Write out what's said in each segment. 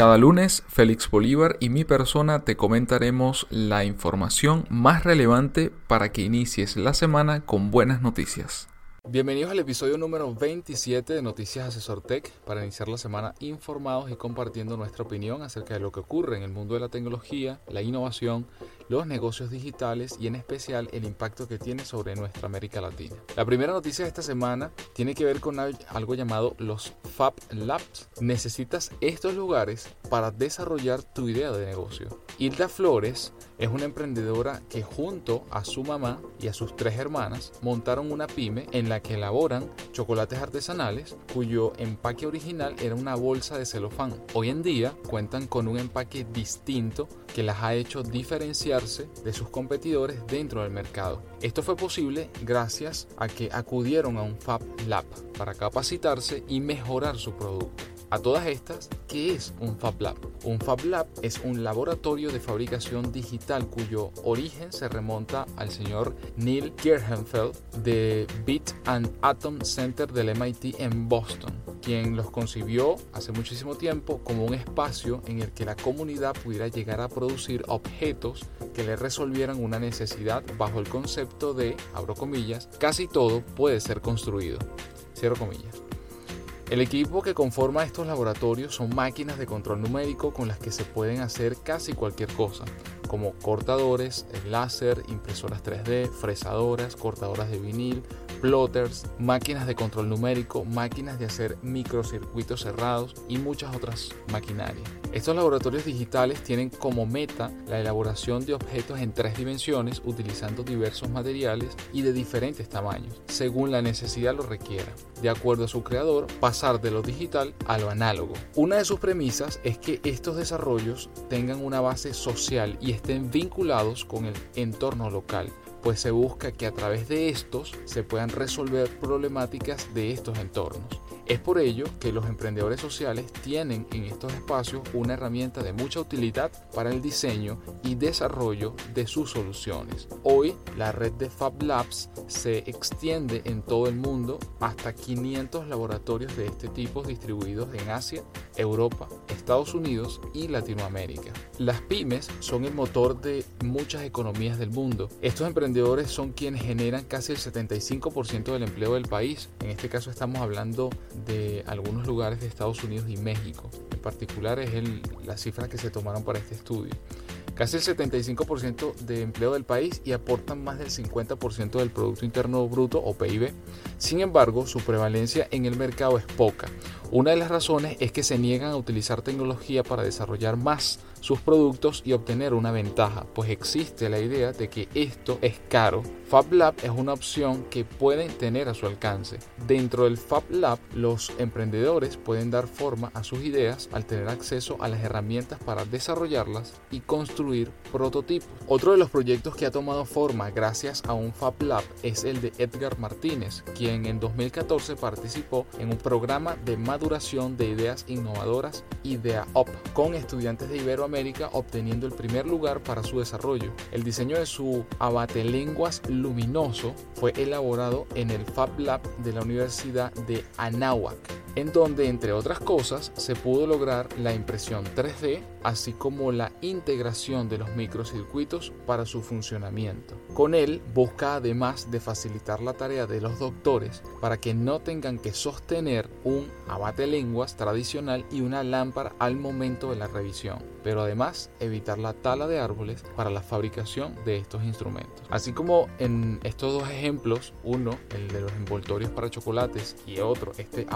Cada lunes, Félix Bolívar y mi persona te comentaremos la información más relevante para que inicies la semana con buenas noticias. Bienvenidos al episodio número 27 de Noticias Asesor Tech para iniciar la semana informados y compartiendo nuestra opinión acerca de lo que ocurre en el mundo de la tecnología, la innovación, los negocios digitales y en especial el impacto que tiene sobre nuestra América Latina. La primera noticia de esta semana tiene que ver con algo llamado los Fab Labs. Necesitas estos lugares para desarrollar tu idea de negocio. Hilda Flores es una emprendedora que junto a su mamá y a sus tres hermanas montaron una pyme en la que elaboran chocolates artesanales cuyo empaque original era una bolsa de celofán. Hoy en día cuentan con un empaque distinto que las ha hecho de sus competidores dentro del mercado. Esto fue posible gracias a que acudieron a un Fab Lab para capacitarse y mejorar su producto. A todas estas, ¿qué es un Fab Lab? Un Fab Lab es un laboratorio de fabricación digital cuyo origen se remonta al señor Neil Gehrhenfeld de Bit and Atom Center del MIT en Boston, quien los concibió hace muchísimo tiempo como un espacio en el que la comunidad pudiera llegar a producir objetos que le resolvieran una necesidad bajo el concepto de, abro comillas, casi todo puede ser construido. Cierro comillas. El equipo que conforma estos laboratorios son máquinas de control numérico con las que se pueden hacer casi cualquier cosa, como cortadores, láser, impresoras 3D, fresadoras, cortadoras de vinil, plotters, máquinas de control numérico, máquinas de hacer microcircuitos cerrados y muchas otras maquinarias. Estos laboratorios digitales tienen como meta la elaboración de objetos en tres dimensiones utilizando diversos materiales y de diferentes tamaños, según la necesidad lo requiera. De acuerdo a su creador, pasar de lo digital a lo análogo. Una de sus premisas es que estos desarrollos tengan una base social y estén vinculados con el entorno local, pues se busca que a través de estos se puedan resolver problemáticas de estos entornos. Es por ello que los emprendedores sociales tienen en estos espacios una herramienta de mucha utilidad para el diseño y desarrollo de sus soluciones. Hoy la red de Fab Labs se extiende en todo el mundo hasta 500 laboratorios de este tipo distribuidos en Asia, Europa, Estados Unidos y Latinoamérica. Las pymes son el motor de muchas economías del mundo. Estos emprendedores son quienes generan casi el 75% del empleo del país. En este caso estamos hablando de algunos lugares de Estados Unidos y México. En particular es la cifra que se tomaron para este estudio. Casi el 75% de empleo del país y aportan más del 50% del Producto Interno Bruto o PIB. Sin embargo, su prevalencia en el mercado es poca. Una de las razones es que se niegan a utilizar tecnología para desarrollar más sus productos y obtener una ventaja, pues existe la idea de que esto es caro. Fab Lab es una opción que pueden tener a su alcance. Dentro del Fab Lab, los emprendedores pueden dar forma a sus ideas al tener acceso a las herramientas para desarrollarlas y construir prototipos. Otro de los proyectos que ha tomado forma gracias a un Fab Lab es el de Edgar Martínez, quien en 2014 participó en un programa de maduración de ideas innovadoras Idea Up con estudiantes de Ibero América obteniendo el primer lugar para su desarrollo. El diseño de su abatelenguas luminoso fue elaborado en el Fab Lab de la Universidad de Anáhuac, en donde, entre otras cosas, se pudo lograr la impresión 3D, así como la integración de los microcircuitos para su funcionamiento. Con él busca además de facilitar la tarea de los doctores para que no tengan que sostener un abatelenguas tradicional y una lámpara al momento de la revisión, pero además evitar la tala de árboles para la fabricación de estos instrumentos. Así como en estos dos ejemplos, uno, el de los envoltorios para chocolates y otro, este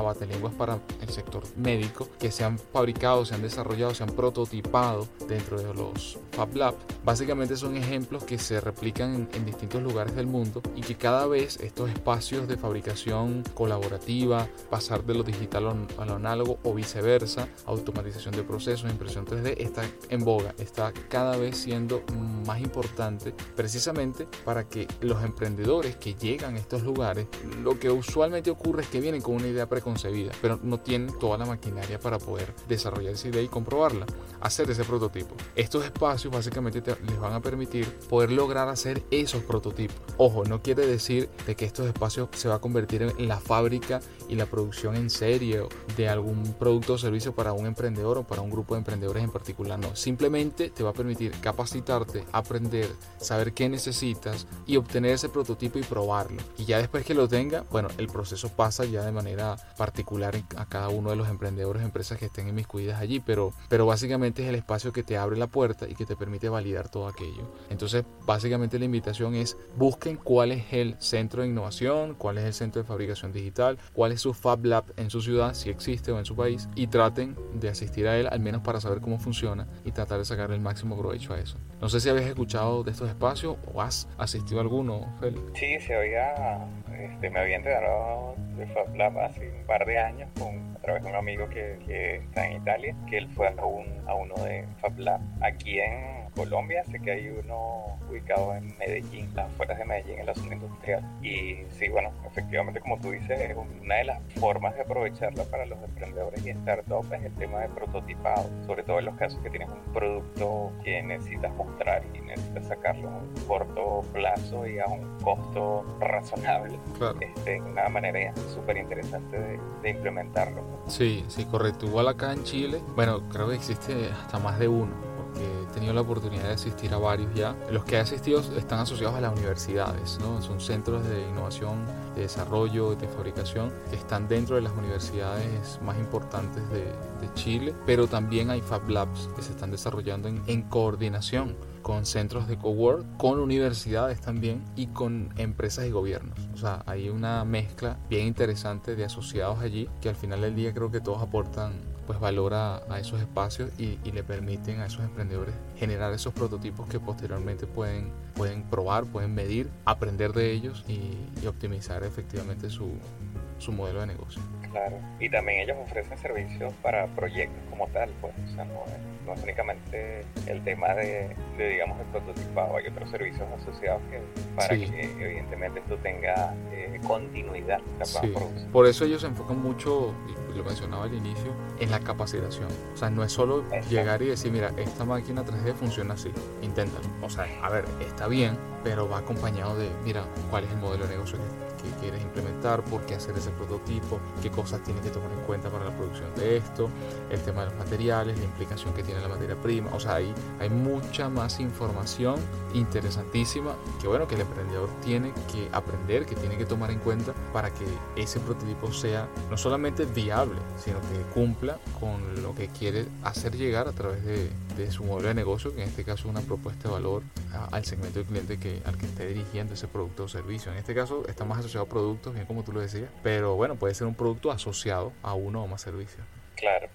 para el sector médico, que se han fabricado, se han desarrollado, se han prototipado dentro de los Fab Lab, básicamente son ejemplos que se replican en, distintos lugares del mundo y que cada vez estos espacios de fabricación colaborativa, pasar de lo digital a lo análogo o viceversa, automatización de procesos, impresión 3D, está en boga, está cada vez siendo más importante precisamente para que los emprendedores que llegan a estos lugares, lo que usualmente ocurre es que vienen con una idea preconcebida, pero no tienen toda la maquinaria para poder desarrollar esa idea y comprobarla, hacer ese prototipo. Estos espacios básicamente les van a permitir poder lograr hacer esos prototipos. Ojo, no quiere decir de que estos espacios se va a convertir en la fábrica y la producción en serie de algún producto o servicio para un emprendedor o para un grupo de emprendedores en particular, no. Simplemente te va a permitir capacitarte, aprender, saber qué necesitas y obtener ese prototipo y probarlo. Y ya después que lo tenga, bueno, el proceso pasa ya de manera particular a cada uno de los emprendedores, empresas que estén inmiscuidas allí, pero, pero básicamente es el espacio que te abre la puerta y que te permite validar todo aquello. Entonces, básicamente la invitación es busquen cuál es el centro de innovación, cuál es el centro de fabricación digital, cuál es su Fab Lab en su ciudad, si existe o en su país, y traten de asistir a él al menos para saber cómo funciona y tratar de sacar el máximo provecho a eso. No sé si habías escuchado de estos espacios o has asistido a alguno, Félix. Sí, se había, este, me había enterado de Fab Lab hace un par de años con, a través de un amigo que, que está en Italia, que él fue a, un, a uno de Fab Lab aquí en Colombia, sé que hay uno ubicado en Medellín, las afueras de Medellín, en la zona industrial. Y sí, bueno, efectivamente, como tú dices, es una de las formas de aprovecharla para los emprendedores y startups es el tema de prototipado, sobre todo en los casos que tienes un producto que necesitas mostrar y necesitas sacarlo a un corto plazo y a un costo razonable. Claro. Este, una manera súper interesante de, de implementarlo. Sí, sí, correcto. Igual acá en Chile, bueno, creo que existe hasta más de uno he tenido la oportunidad de asistir a varios ya. Los que he asistido están asociados a las universidades, ¿no? son centros de innovación, de desarrollo, de fabricación que están dentro de las universidades más importantes de, de Chile, pero también hay Fab Labs que se están desarrollando en, en coordinación con centros de cowork, con universidades también y con empresas y gobiernos. O sea, hay una mezcla bien interesante de asociados allí que al final del día creo que todos aportan pues valora a esos espacios y, le permiten a esos emprendedores generar esos prototipos que posteriormente pueden, pueden probar, pueden medir, aprender de ellos y, optimizar efectivamente su, su modelo de negocio. Claro, y también ellos ofrecen servicios para proyectos como tal, pues, o sea, no es, únicamente el tema de, digamos, el prototipado, hay otros servicios asociados que para que evidentemente esto tenga eh, continuidad. Por eso ellos se enfocan mucho, lo mencionaba al inicio, en la capacitación. O sea, no es solo llegar y decir, mira, esta máquina 3D funciona así, inténtalo. O sea, a ver, está bien, pero va acompañado de, mira, cuál es el modelo de negocio que, quieres implementar, por qué hacer ese prototipo, qué cosas tienes que tomar en cuenta para la producción de esto, el tema de los materiales, la implicación que tiene la materia prima. O sea, ahí hay mucha más información interesantísima que, bueno, que el emprendedor tiene que aprender, que tiene que tomar en cuenta para que ese prototipo sea no solamente viable, sino que cumpla con lo que quiere hacer llegar a través de, su modelo de negocio, que en este caso es una propuesta de valor al segmento del cliente que, al que esté dirigiendo ese producto o servicio. En este caso está más asociado a productos, bien como tú lo decías, pero bueno, puede ser un producto asociado a uno o más servicios. Claro.